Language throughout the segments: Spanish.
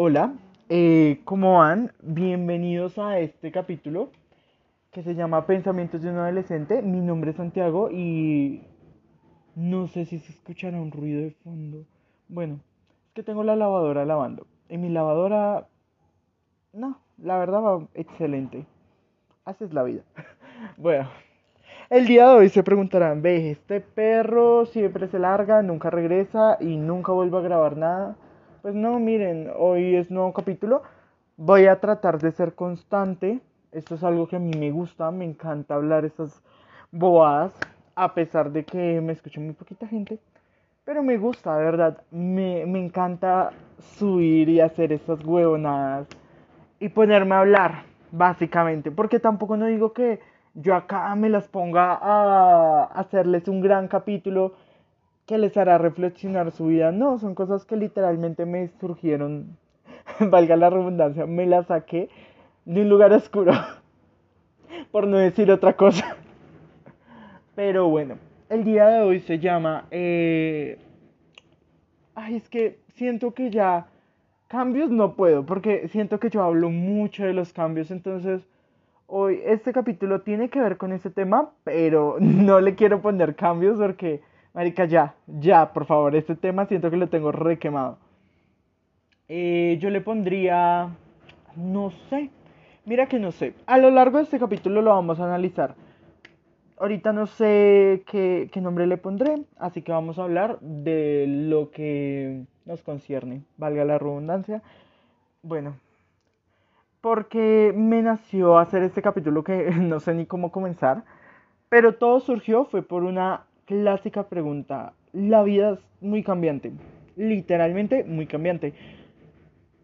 Hola, eh, ¿cómo van? Bienvenidos a este capítulo que se llama Pensamientos de un adolescente. Mi nombre es Santiago y no sé si se escuchará un ruido de fondo. Bueno, es que tengo la lavadora lavando. Y mi lavadora, no, la verdad va excelente. Así es la vida. bueno, el día de hoy se preguntarán, ve, este perro siempre se larga, nunca regresa y nunca vuelve a grabar nada. Pues no, miren, hoy es nuevo capítulo. Voy a tratar de ser constante. Esto es algo que a mí me gusta, me encanta hablar estas bobadas, a pesar de que me escucha muy poquita gente. Pero me gusta, de verdad. Me, me encanta subir y hacer estas huevonadas y ponerme a hablar, básicamente. Porque tampoco no digo que yo acá me las ponga a hacerles un gran capítulo que les hará reflexionar su vida. No, son cosas que literalmente me surgieron, valga la redundancia, me las saqué de un lugar oscuro, por no decir otra cosa. Pero bueno, el día de hoy se llama... Eh... Ay, es que siento que ya... Cambios no puedo, porque siento que yo hablo mucho de los cambios, entonces hoy este capítulo tiene que ver con ese tema, pero no le quiero poner cambios porque Marica, ya, ya, por favor, este tema siento que lo tengo requemado. Eh, yo le pondría, no sé, mira que no sé. A lo largo de este capítulo lo vamos a analizar. Ahorita no sé qué nombre le pondré, así que vamos a hablar de lo que nos concierne, valga la redundancia. Bueno, porque me nació hacer este capítulo que no sé ni cómo comenzar, pero todo surgió fue por una clásica pregunta. La vida es muy cambiante, literalmente muy cambiante.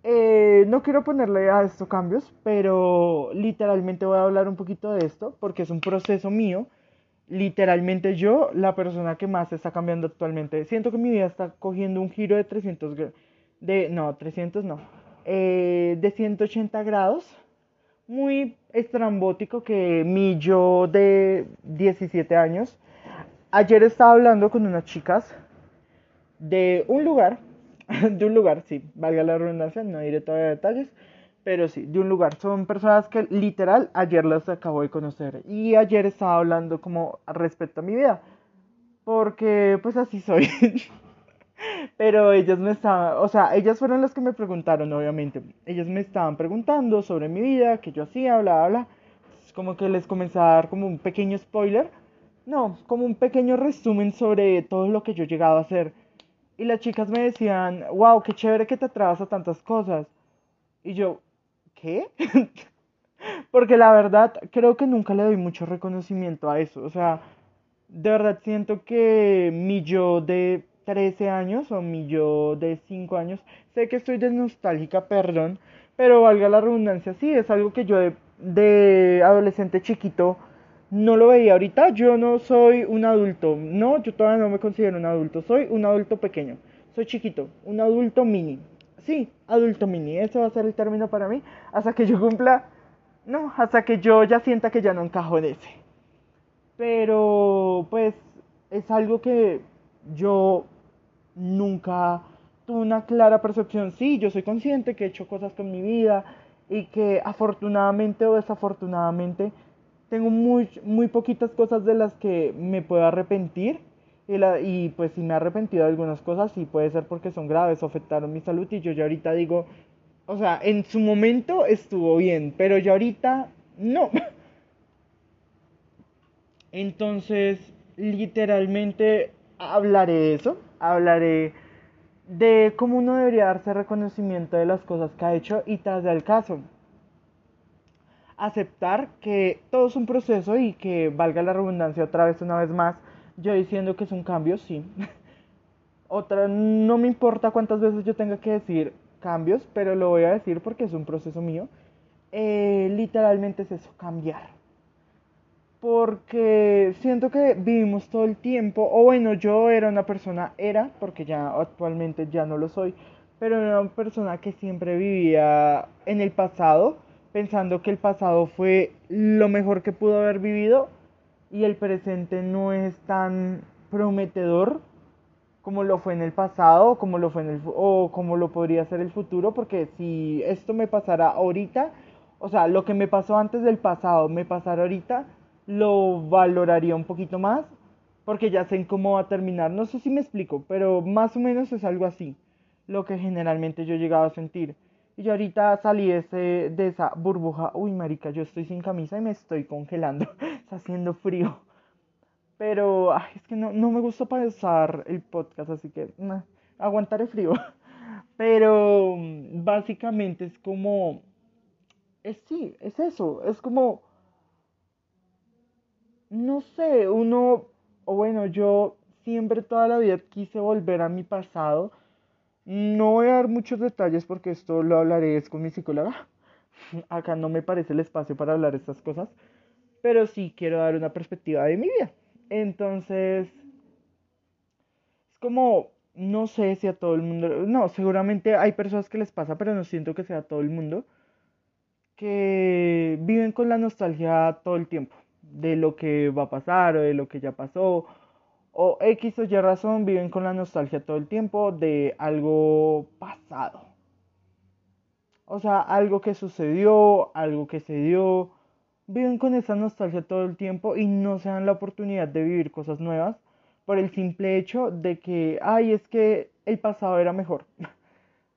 Eh, no quiero ponerle a esto cambios, pero literalmente voy a hablar un poquito de esto porque es un proceso mío. Literalmente yo, la persona que más está cambiando actualmente. Siento que mi vida está cogiendo un giro de 300 de no, 300 no. Eh, de 180 grados. Muy estrambótico que mi yo de 17 años Ayer estaba hablando con unas chicas de un lugar, de un lugar, sí, valga la redundancia, no diré todavía detalles, pero sí, de un lugar. Son personas que literal ayer las acabo de conocer y ayer estaba hablando como respecto a mi vida, porque pues así soy. pero ellas me estaban, o sea, ellas fueron las que me preguntaron, obviamente. Ellas me estaban preguntando sobre mi vida, qué yo hacía, bla, bla, bla. Como que les comencé a dar como un pequeño spoiler no, como un pequeño resumen sobre todo lo que yo he llegado a hacer. Y las chicas me decían, wow, qué chévere que te atrevas a tantas cosas. Y yo, ¿qué? Porque la verdad, creo que nunca le doy mucho reconocimiento a eso. O sea, de verdad siento que mi yo de 13 años o mi yo de 5 años, sé que estoy de nostálgica, perdón, pero valga la redundancia, sí, es algo que yo de adolescente chiquito no lo veía ahorita. Yo no soy un adulto, no, yo todavía no me considero un adulto, soy un adulto pequeño, soy chiquito, un adulto mini. Sí, adulto mini, eso va a ser el término para mí, hasta que yo cumpla, no, hasta que yo ya sienta que ya no encajo en ese. Pero pues es algo que yo nunca tuve una clara percepción. Sí, yo soy consciente que he hecho cosas con mi vida y que afortunadamente o desafortunadamente tengo muy, muy poquitas cosas de las que me puedo arrepentir. Y, la, y pues si me he arrepentido de algunas cosas, y puede ser porque son graves o afectaron mi salud. Y yo ya ahorita digo, o sea, en su momento estuvo bien, pero ya ahorita no. Entonces, literalmente hablaré de eso, hablaré de cómo uno debería darse reconocimiento de las cosas que ha hecho y tras del caso aceptar que todo es un proceso y que valga la redundancia otra vez, una vez más, yo diciendo que es un cambio, sí. otra, no me importa cuántas veces yo tenga que decir cambios, pero lo voy a decir porque es un proceso mío. Eh, literalmente es eso, cambiar. Porque siento que vivimos todo el tiempo, o bueno, yo era una persona, era, porque ya actualmente ya no lo soy, pero era una persona que siempre vivía en el pasado pensando que el pasado fue lo mejor que pudo haber vivido y el presente no es tan prometedor como lo fue en el pasado, como lo fue en el o como lo podría ser el futuro, porque si esto me pasara ahorita, o sea, lo que me pasó antes del pasado me pasara ahorita, lo valoraría un poquito más, porque ya sé cómo va a terminar. No sé si me explico, pero más o menos es algo así, lo que generalmente yo he llegado a sentir. Y yo ahorita salí ese, de esa burbuja. Uy, marica, yo estoy sin camisa y me estoy congelando. Está haciendo frío. Pero es que no, no me gusta pasar el podcast, así que aguantaré frío. Pero mm, básicamente es como... Es sí, es eso. Es como... No sé, uno... O bueno, yo siempre toda la vida quise volver a mi pasado no voy a dar muchos detalles porque esto lo hablaré con mi psicóloga. Acá no me parece el espacio para hablar estas cosas, pero sí quiero dar una perspectiva de mi vida. Entonces, es como, no sé si a todo el mundo, no, seguramente hay personas que les pasa, pero no siento que sea a todo el mundo, que viven con la nostalgia todo el tiempo de lo que va a pasar o de lo que ya pasó o X o Y razón viven con la nostalgia todo el tiempo de algo pasado. O sea, algo que sucedió, algo que se dio. Viven con esa nostalgia todo el tiempo y no se dan la oportunidad de vivir cosas nuevas por el simple hecho de que, ay, es que el pasado era mejor.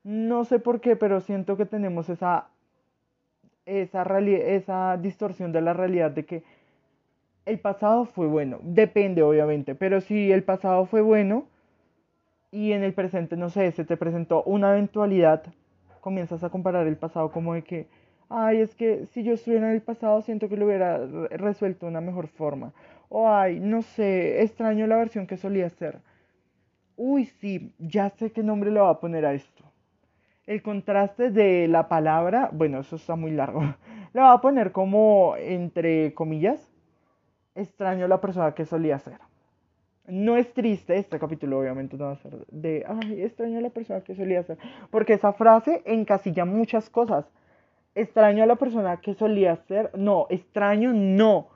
No sé por qué, pero siento que tenemos esa, esa, esa distorsión de la realidad de que el pasado fue bueno. Depende, obviamente, pero si el pasado fue bueno y en el presente, no sé, se te presentó una eventualidad, comienzas a comparar el pasado como de que, ay, es que si yo estuviera en el pasado, siento que lo hubiera resuelto de una mejor forma. O ay, no sé, extraño la versión que solía ser. Uy, sí, ya sé qué nombre le voy a poner a esto. El contraste de la palabra, bueno, eso está muy largo. Le voy a poner como entre comillas extraño la persona que solía ser. No es triste, este capítulo obviamente no va a ser de, ay, extraño a la persona que solía ser, porque esa frase encasilla muchas cosas. Extraño a la persona que solía ser, no, extraño no.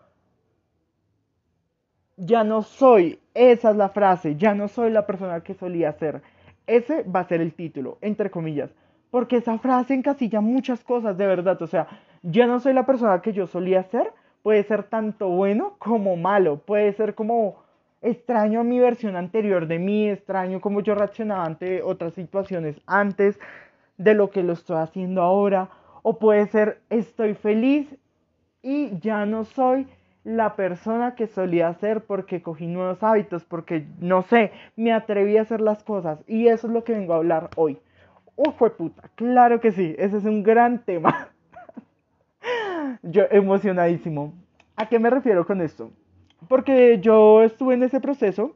Ya no soy, esa es la frase, ya no soy la persona que solía ser. Ese va a ser el título, entre comillas, porque esa frase encasilla muchas cosas, de verdad, o sea, ya no soy la persona que yo solía ser, puede ser tanto bueno como malo, puede ser como extraño a mi versión anterior de mí, extraño como yo reaccionaba ante otras situaciones antes de lo que lo estoy haciendo ahora, o puede ser estoy feliz y ya no soy la persona que solía ser porque cogí nuevos hábitos, porque no sé, me atreví a hacer las cosas y eso es lo que vengo a hablar hoy. Uf, fue puta, claro que sí, ese es un gran tema. yo emocionadísimo. ¿A qué me refiero con esto? Porque yo estuve en ese proceso,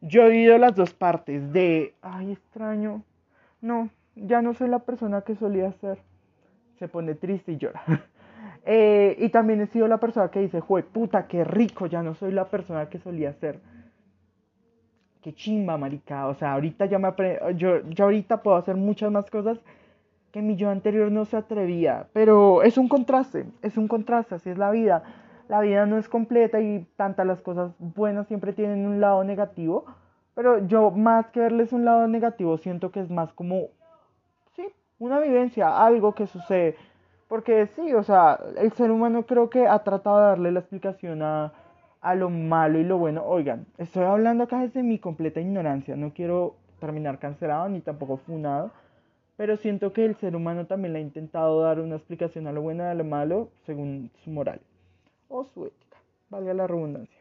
yo he vivido las dos partes de, ay, extraño, no, ya no soy la persona que solía ser. Se pone triste y llora. Eh, y también he sido la persona que dice, jue puta, qué rico, ya no soy la persona que solía ser. Qué chimba, marica. O sea, ahorita ya me yo, yo ahorita puedo hacer muchas más cosas que mi yo anterior no se atrevía. Pero es un contraste, es un contraste, así es la vida. La vida no es completa y tantas las cosas buenas siempre tienen un lado negativo. Pero yo más que verles un lado negativo siento que es más como, sí, una vivencia, algo que sucede. Porque sí, o sea, el ser humano creo que ha tratado de darle la explicación a, a lo malo y lo bueno. Oigan, estoy hablando acá desde mi completa ignorancia. No quiero terminar cancelado ni tampoco funado pero siento que el ser humano también le ha intentado dar una explicación a lo bueno y a lo malo según su moral o su ética, valga la redundancia.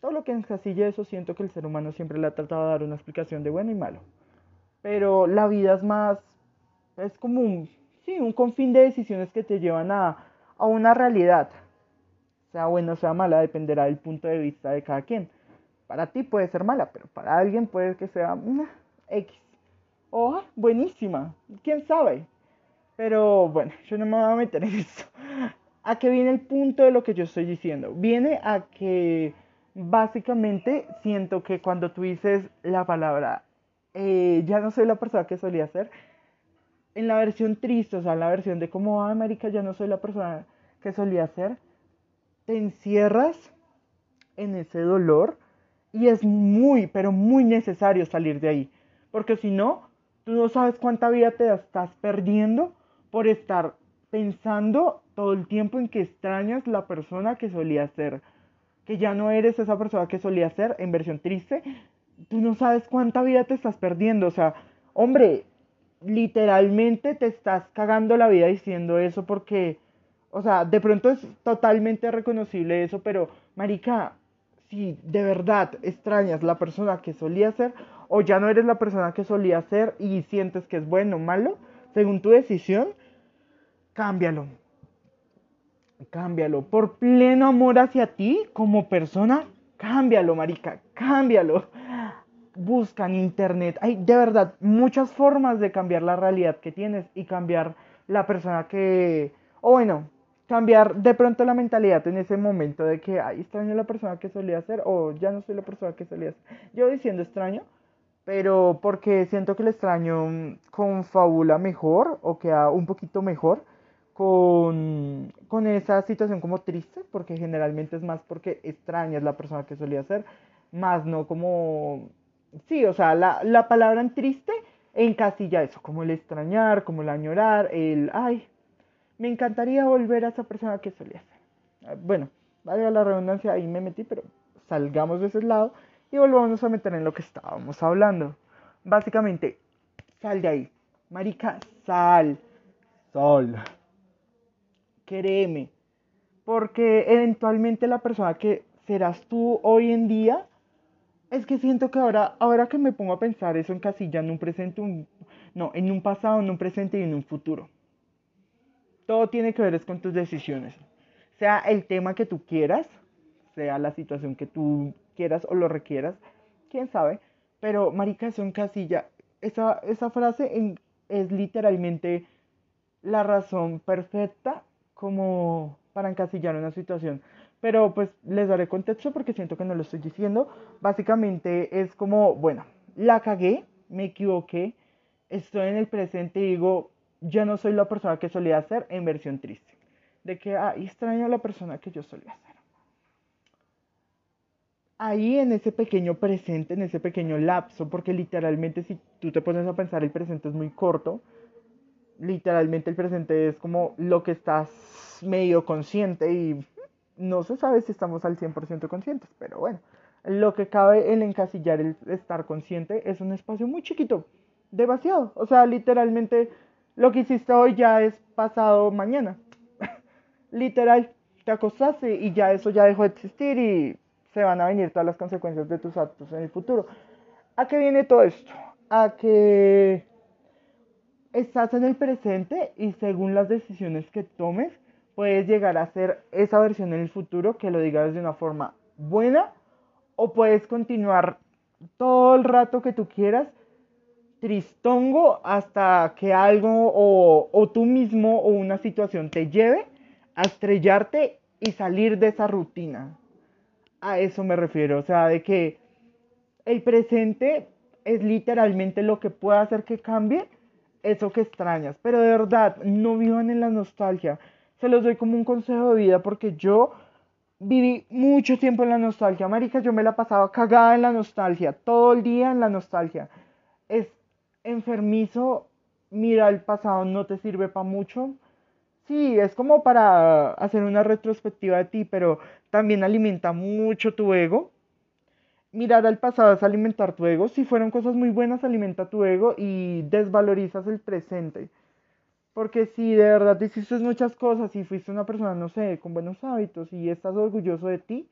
Todo lo que encasilla eso siento que el ser humano siempre le ha tratado de dar una explicación de bueno y malo. Pero la vida es más, es como un, sí, un confín de decisiones que te llevan a, a una realidad. Sea buena o sea mala, dependerá del punto de vista de cada quien. Para ti puede ser mala, pero para alguien puede que sea X. Oh, buenísima. ¿Quién sabe? Pero bueno, yo no me voy a meter en eso. ¿A qué viene el punto de lo que yo estoy diciendo? Viene a que básicamente siento que cuando tú dices la palabra eh, ya no soy la persona que solía ser, en la versión triste, o sea, en la versión de como, ah, América, ya no soy la persona que solía ser, te encierras en ese dolor, Y es muy, pero muy necesario salir de ahí. Porque si no, tú no sabes cuánta vida te estás perdiendo por estar pensando todo el tiempo en que extrañas la persona que solía ser. Que ya no eres esa persona que solía ser en versión triste. Tú no sabes cuánta vida te estás perdiendo. O sea, hombre, literalmente te estás cagando la vida diciendo eso porque, o sea, de pronto es totalmente reconocible eso, pero, Marica, si de verdad extrañas la persona que solía ser o ya no eres la persona que solía ser y sientes que es bueno o malo, según tu decisión, cámbialo. Cámbialo. Por pleno amor hacia ti como persona, cámbialo, marica, cámbialo. Busca en internet. Hay de verdad muchas formas de cambiar la realidad que tienes y cambiar la persona que... O bueno, cambiar de pronto la mentalidad en ese momento de que, ay, extraño la persona que solía ser o ya no soy la persona que solía ser. Yo diciendo extraño, pero porque siento que el extraño confabula mejor o queda un poquito mejor con, con esa situación como triste, porque generalmente es más porque extrañas la persona que solía ser, más no como, sí, o sea, la, la palabra en triste encasilla eso, como el extrañar, como el añorar, el, ay, me encantaría volver a esa persona que solía ser. Ah, bueno, vaya la redundancia, ahí me metí, pero salgamos de ese lado y volvamos a meter en lo que estábamos hablando. Básicamente, sal de ahí. Marica, sal. Sol. Créeme. Porque eventualmente la persona que serás tú hoy en día, es que siento que ahora, ahora que me pongo a pensar eso en casilla, en un presente, un, no, en un pasado, en un presente y en un futuro. Todo tiene que ver es con tus decisiones. Sea el tema que tú quieras, sea la situación que tú quieras o lo requieras, quién sabe. Pero, marica, eso casilla. Esa, esa frase es literalmente la razón perfecta como para encasillar una situación. Pero pues les daré contexto porque siento que no lo estoy diciendo. Básicamente es como, bueno, la cagué, me equivoqué, estoy en el presente y digo, ya no soy la persona que solía ser en versión triste. De que, ah, extraño a la persona que yo solía ser. Ahí en ese pequeño presente, en ese pequeño lapso, porque literalmente si tú te pones a pensar el presente es muy corto, literalmente el presente es como lo que estás medio consciente y no se sabe si estamos al 100% conscientes, pero bueno, lo que cabe en encasillar el estar consciente es un espacio muy chiquito, demasiado, o sea, literalmente lo que hiciste hoy ya es pasado mañana. Literal, te acostaste y ya eso ya dejó de existir y se van a venir todas las consecuencias de tus actos en el futuro. ¿A qué viene todo esto? A que estás en el presente y según las decisiones que tomes, puedes llegar a ser esa versión en el futuro que lo digas de una forma buena o puedes continuar todo el rato que tú quieras tristongo hasta que algo o, o, tú mismo o una situación te lleve a estrellarte y salir de esa rutina. A eso me refiero, o sea, de que el presente es literalmente lo que puede hacer que cambie eso que extrañas. Pero de verdad, no vivan en la nostalgia. Se los doy como un consejo de vida porque yo viví mucho tiempo en la nostalgia. Marica, yo me la pasaba cagada en la nostalgia, todo el día en la nostalgia. Es enfermizo, mira el pasado no te sirve para mucho. Sí, es como para hacer una retrospectiva de ti, pero también alimenta mucho tu ego. Mirar al pasado es alimentar tu ego. Si fueron cosas muy buenas, alimenta tu ego y desvalorizas el presente. Porque si de verdad hiciste muchas cosas y fuiste una persona, no sé, con buenos hábitos y estás orgulloso de ti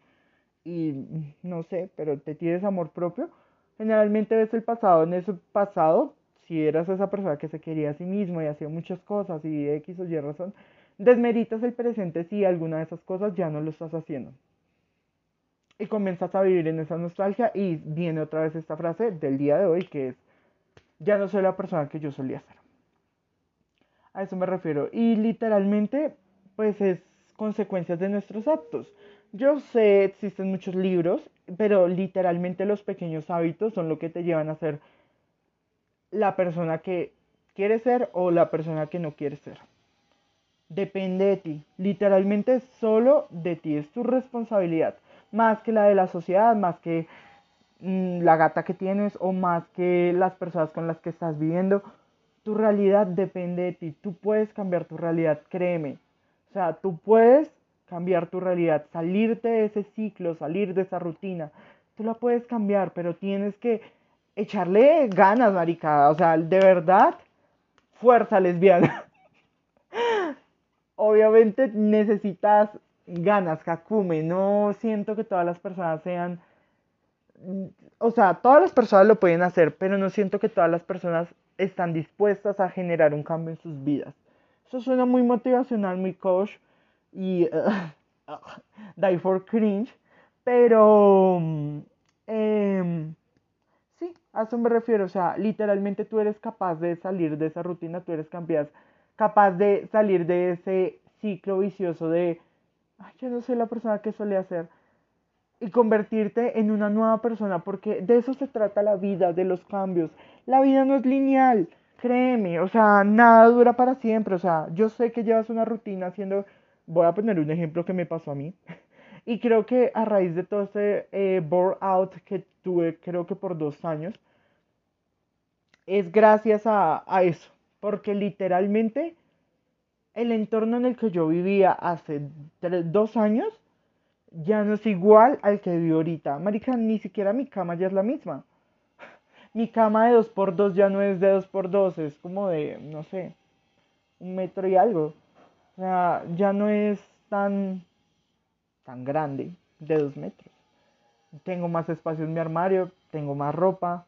y no sé, pero te tienes amor propio, generalmente ves el pasado en ese pasado si eras esa persona que se quería a sí mismo y hacía muchas cosas y X o Y razón, desmeritas el presente si alguna de esas cosas ya no lo estás haciendo. Y comienzas a vivir en esa nostalgia y viene otra vez esta frase del día de hoy que es, ya no soy la persona que yo solía ser. A eso me refiero. Y literalmente, pues es consecuencias de nuestros actos. Yo sé, existen muchos libros, pero literalmente los pequeños hábitos son lo que te llevan a ser la persona que quiere ser o la persona que no quiere ser. Depende de ti. Literalmente solo de ti. Es tu responsabilidad. Más que la de la sociedad, más que mm, la gata que tienes o más que las personas con las que estás viviendo. Tu realidad depende de ti. Tú puedes cambiar tu realidad, créeme. O sea, tú puedes cambiar tu realidad, salirte de ese ciclo, salir de esa rutina. Tú la puedes cambiar, pero tienes que echarle ganas, marica. O sea, de verdad, fuerza lesbiana. Obviamente necesitas ganas, Kakume. No siento que todas las personas sean... O sea, todas las personas lo pueden hacer, pero no siento que todas las personas están dispuestas a generar un cambio en sus vidas. Eso suena muy motivacional, muy coach y die for cringe, pero sí, a eso me refiero. O sea, literalmente tú eres capaz de salir de esa rutina, tú eres capaz, de salir de ese ciclo vicioso de, ay, yo no soy la persona que solía ser y convertirte en una nueva persona, porque de eso se trata la vida, de los cambios. La vida no es lineal, créeme, o sea, nada dura para siempre, o sea, yo sé que llevas una rutina haciendo, voy a poner un ejemplo que me pasó a mí, y creo que a raíz de todo ese eh, que tuve, creo que por dos años, es gracias a, a eso, porque literalmente el entorno en el que yo vivía hace dos años, ya no es igual al que vivo ahorita. Marica, ni siquiera mi cama ya es la misma. Mi cama de 2x2 ya no es de 2x2, es como de, no sé, un metro y algo. O sea, ya no es tan, tan grande, de 2 metros. Tengo más espacio en mi armario, tengo más ropa,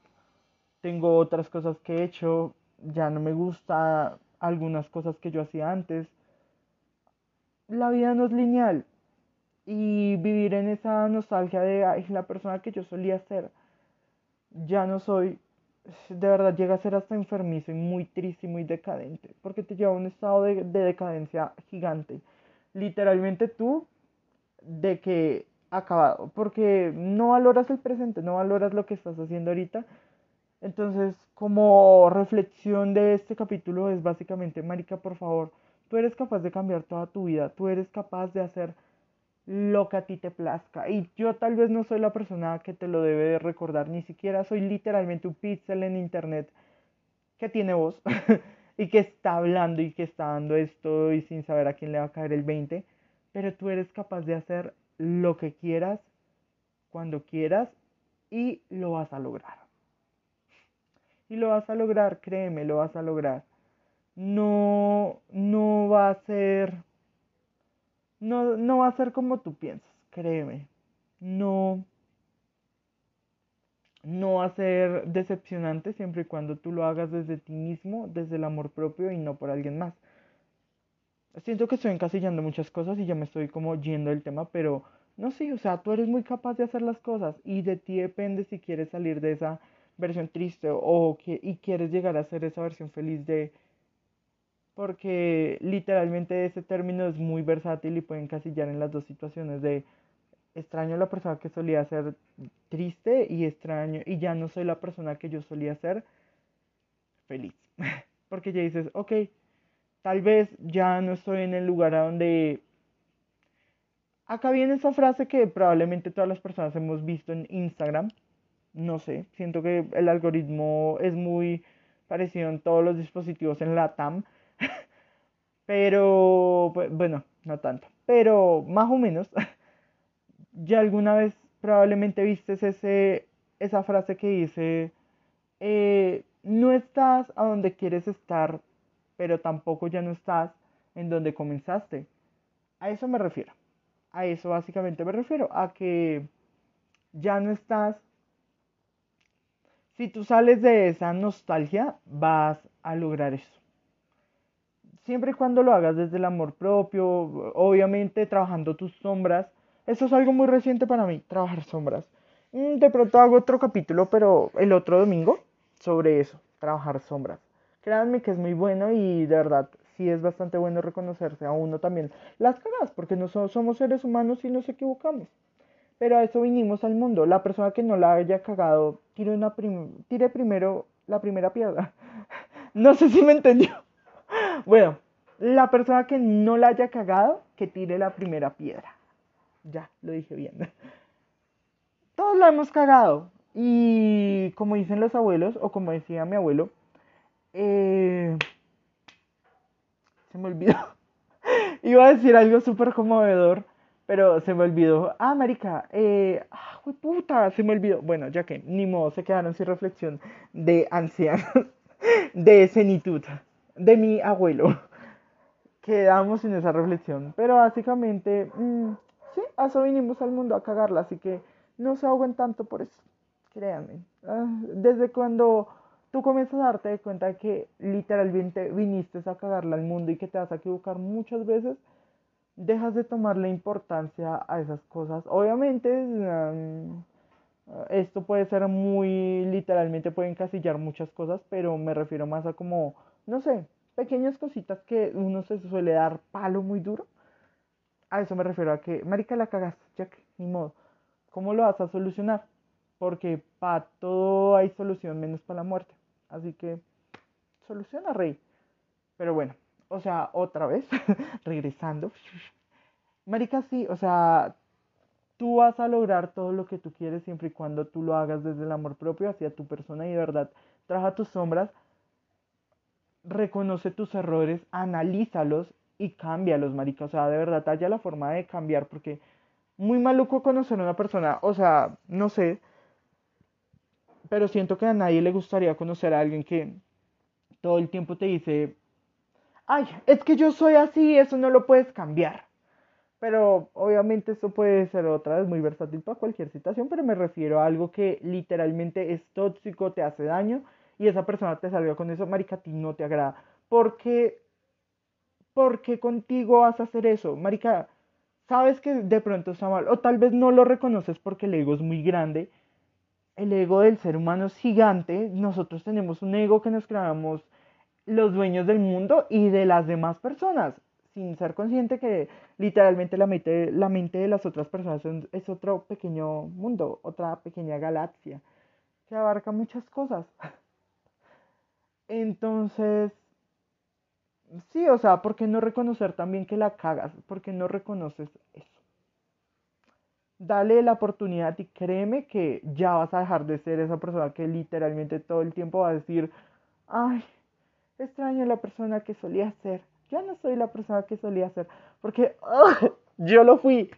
tengo otras cosas que he hecho, ya no me gusta algunas cosas que yo hacía antes. La vida no es lineal, y vivir en esa nostalgia de Ay, la persona que yo solía ser. Ya no soy, de verdad llega a ser hasta enfermizo y muy triste y muy decadente, porque te lleva a un estado de, de decadencia gigante. Literalmente tú, de que acabado, porque no valoras el presente, no valoras lo que estás haciendo ahorita. Entonces, como reflexión de este capítulo es básicamente, Marica, por favor, tú eres capaz de cambiar toda tu vida, tú eres capaz de hacer lo que a ti te plazca. Y yo tal vez no soy la persona que te lo debe de recordar, ni siquiera soy literalmente un pixel en internet que tiene voz y que está hablando y que está dando esto y sin saber a quién le va a caer el 20, pero tú eres capaz de hacer lo que quieras, cuando quieras y lo vas a lograr. Y lo vas a lograr, créeme, lo vas a lograr. No, no va a ser no, no va a ser como tú piensas, créeme. No, no va a ser decepcionante siempre y cuando tú lo hagas desde ti mismo, desde el amor propio y no por alguien más. Siento que estoy encasillando muchas cosas y ya me estoy como yendo del tema, pero no sé, o sea, tú eres muy capaz de hacer las cosas y de ti depende si quieres salir de esa versión triste o que y quieres llegar a ser esa versión feliz de porque literalmente ese término es muy versátil y puede encasillar en las dos situaciones de extraño a la persona que solía ser triste y extraño y ya no soy la persona que yo solía ser feliz. Porque ya dices, ok, tal vez ya no estoy en el lugar a donde... Acá viene esa frase que probablemente todas las personas hemos visto en Instagram. No sé, siento que el algoritmo es muy parecido en todos los dispositivos en la TAM pero, pues, bueno, no tanto, pero más o menos, ya alguna vez probablemente viste ese, esa frase que dice, eh, no estás a donde quieres estar, pero tampoco ya no estás en donde comenzaste. A eso me refiero. A eso básicamente me refiero. A que ya no estás. Si tú sales de esa nostalgia, vas a lograr eso siempre y cuando lo hagas desde el amor propio, obviamente trabajando tus sombras. Eso es algo muy reciente para mí, trabajar sombras. Mm, de pronto hago otro capítulo, pero el otro domingo, sobre eso, trabajar sombras. Créanme que es muy bueno y de verdad sí es bastante bueno reconocerse a uno también las cagas, porque no somos seres humanos y nos equivocamos. Pero a eso vinimos al mundo. La persona que no la haya cagado, tire, una tire primero la primera piedra. no sé si me entendió. Bueno, la persona que no la haya cagado, que tire la primera piedra. Ya, lo dije bien. Todos la hemos cagado. Y como dicen los abuelos, o como decía mi abuelo, eh, se me olvidó. Iba a decir algo súper conmovedor, pero se me olvidó. Ah, marica, eh, ah, puta, se me olvidó. Bueno, ya que ni modo, se quedaron sin reflexión de ancianos, de senitud, de mi abuelo. Quedamos sin esa reflexión. Pero básicamente, mm, sí, a eso vinimos al mundo a cagarla, así que no se ahoguen tanto por eso. Créanme. Ah, desde cuando tú comienzas a darte cuenta de que literalmente viniste a cagarla al mundo y que te vas a equivocar muchas veces, dejas de tomarle importancia a esas cosas. Obviamente, um, esto puede ser muy literalmente, puede encasillar muchas cosas, pero me refiero más a como, no sé, pequeñas cositas que uno se suele dar palo muy duro. A eso me refiero a que, marica, la cagaste, Jack, ni modo. ¿Cómo lo vas a solucionar? Porque para todo hay solución menos para la muerte. Así que soluciona, rey. Pero bueno, o sea, otra vez, regresando. Marica, sí, o sea, tú vas a lograr todo lo que tú quieres siempre y cuando tú lo hagas desde el amor propio hacia tu persona y de verdad, trabaja tus sombras, reconoce tus errores, analízalos y cámbialos, marica. O sea, de verdad, haya la forma de cambiar porque muy maluco conocer a una persona, o sea, no sé, pero siento que a nadie le gustaría conocer a alguien que todo el tiempo te dice, ay, es que yo soy así, eso no lo puedes cambiar. Pero obviamente eso puede ser otra vez muy versátil para cualquier situación, pero me refiero a algo que literalmente es tóxico, te hace daño y esa persona te salió con eso, marica, a ti no te agrada. Porque, porque contigo vas a hacer eso, marica, sabes que de pronto está mal, o tal vez no lo reconoces porque el ego es muy grande el ego del ser humano es gigante. Nosotros tenemos un ego que nos creamos los dueños del mundo y de las demás personas, sin ser consciente que literalmente la mente, la mente de las otras personas es otro pequeño mundo, otra pequeña galaxia, que abarca muchas cosas. Entonces, sí, o sea, ¿por qué no reconocer también que la cagas? ¿Por qué no reconoces eso? Dale la oportunidad y créeme que ya vas a dejar de ser esa persona que literalmente todo el tiempo va a decir, ay, extraño la persona que solía ser. Ya no soy la persona que solía ser, porque yo lo fui.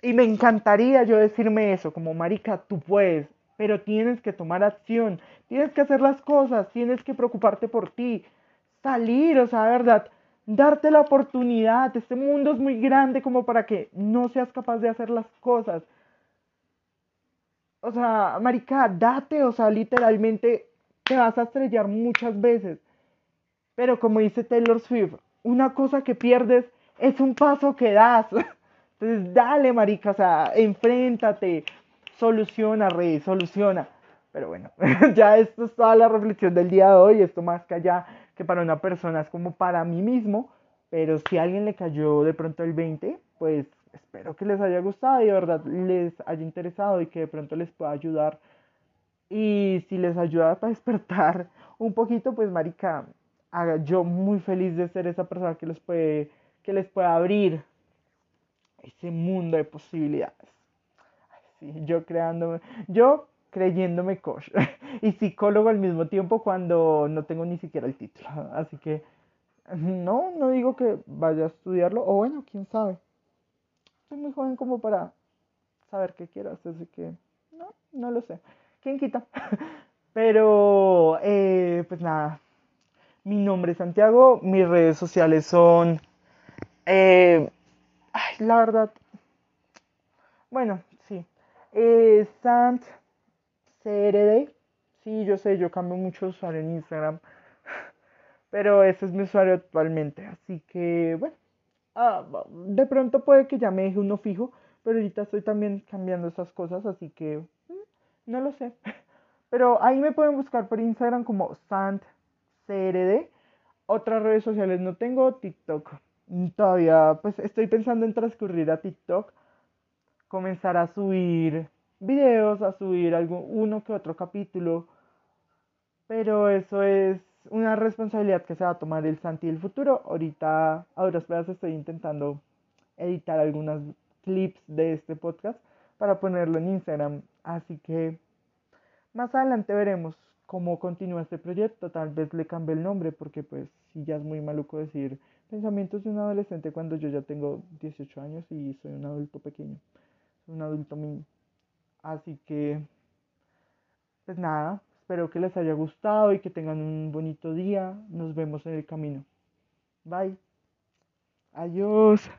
Y me encantaría yo decirme eso, como marica, tú puedes, pero tienes que tomar acción, tienes que hacer las cosas, tienes que preocuparte por ti, salir, o sea, verdad, darte la oportunidad. Este mundo es muy grande como para que no seas capaz de hacer las cosas. O sea, marica, date, o sea, literalmente te vas a estrellar muchas veces. Pero como dice Taylor Swift, una cosa que pierdes es un paso que das. Entonces, dale, marica, o sea, enfréntate, soluciona, rey, soluciona. Pero bueno, ya esto es toda la reflexión del día de hoy, esto más que allá que para una persona es como para mí mismo, pero si a alguien le cayó de pronto el 20, pues espero que les haya gustado y de verdad les haya interesado y que de pronto les pueda ayudar. Y si les ayuda para despertar un poquito, pues marica, yo muy feliz de ser esa persona que les puede, que les pueda abrir ese mundo de posibilidades. sí, yo creándome, yo creyéndome coach y psicólogo al mismo tiempo cuando no tengo ni siquiera el título. Así que no, no digo que vaya a estudiarlo, o bueno, quién sabe. Soy muy joven como para saber qué quiero hacer, así que no, no lo sé. ¿Quién quita? Pero, eh, pues nada, mi nombre es Santiago, mis redes sociales son... Eh, ay, la verdad, bueno, sí. Eh, Sant CRD. Sí, yo sé, yo cambio mucho usuario en Instagram. Pero ese es mi usuario actualmente. Así que, bueno. Ah, de pronto puede que ya me deje uno fijo. Pero ahorita estoy también cambiando esas cosas. Así que, mm, no lo sé. Pero ahí me pueden buscar por Instagram como SantCRD. Otras redes sociales no tengo. TikTok. Todavía, pues estoy pensando en transcurrir a TikTok. Comenzar a subir videos, a subir algún, uno que otro capítulo, pero eso es una responsabilidad que se va a tomar el Santi del futuro. Ahorita, a duras pedas, estoy intentando editar algunos clips de este podcast para ponerlo en Instagram, así que Más adelante veremos cómo continúa este proyecto. Tal vez le cambie el nombre porque pues sí ya es muy maluco decir pensamientos de un adolescente cuando yo ya tengo 18 años y soy un adulto pequeño, un adulto mini. Así que, pues nada, espero que les haya gustado y que tengan un bonito día. Nos vemos en el camino. Bye. Adiós.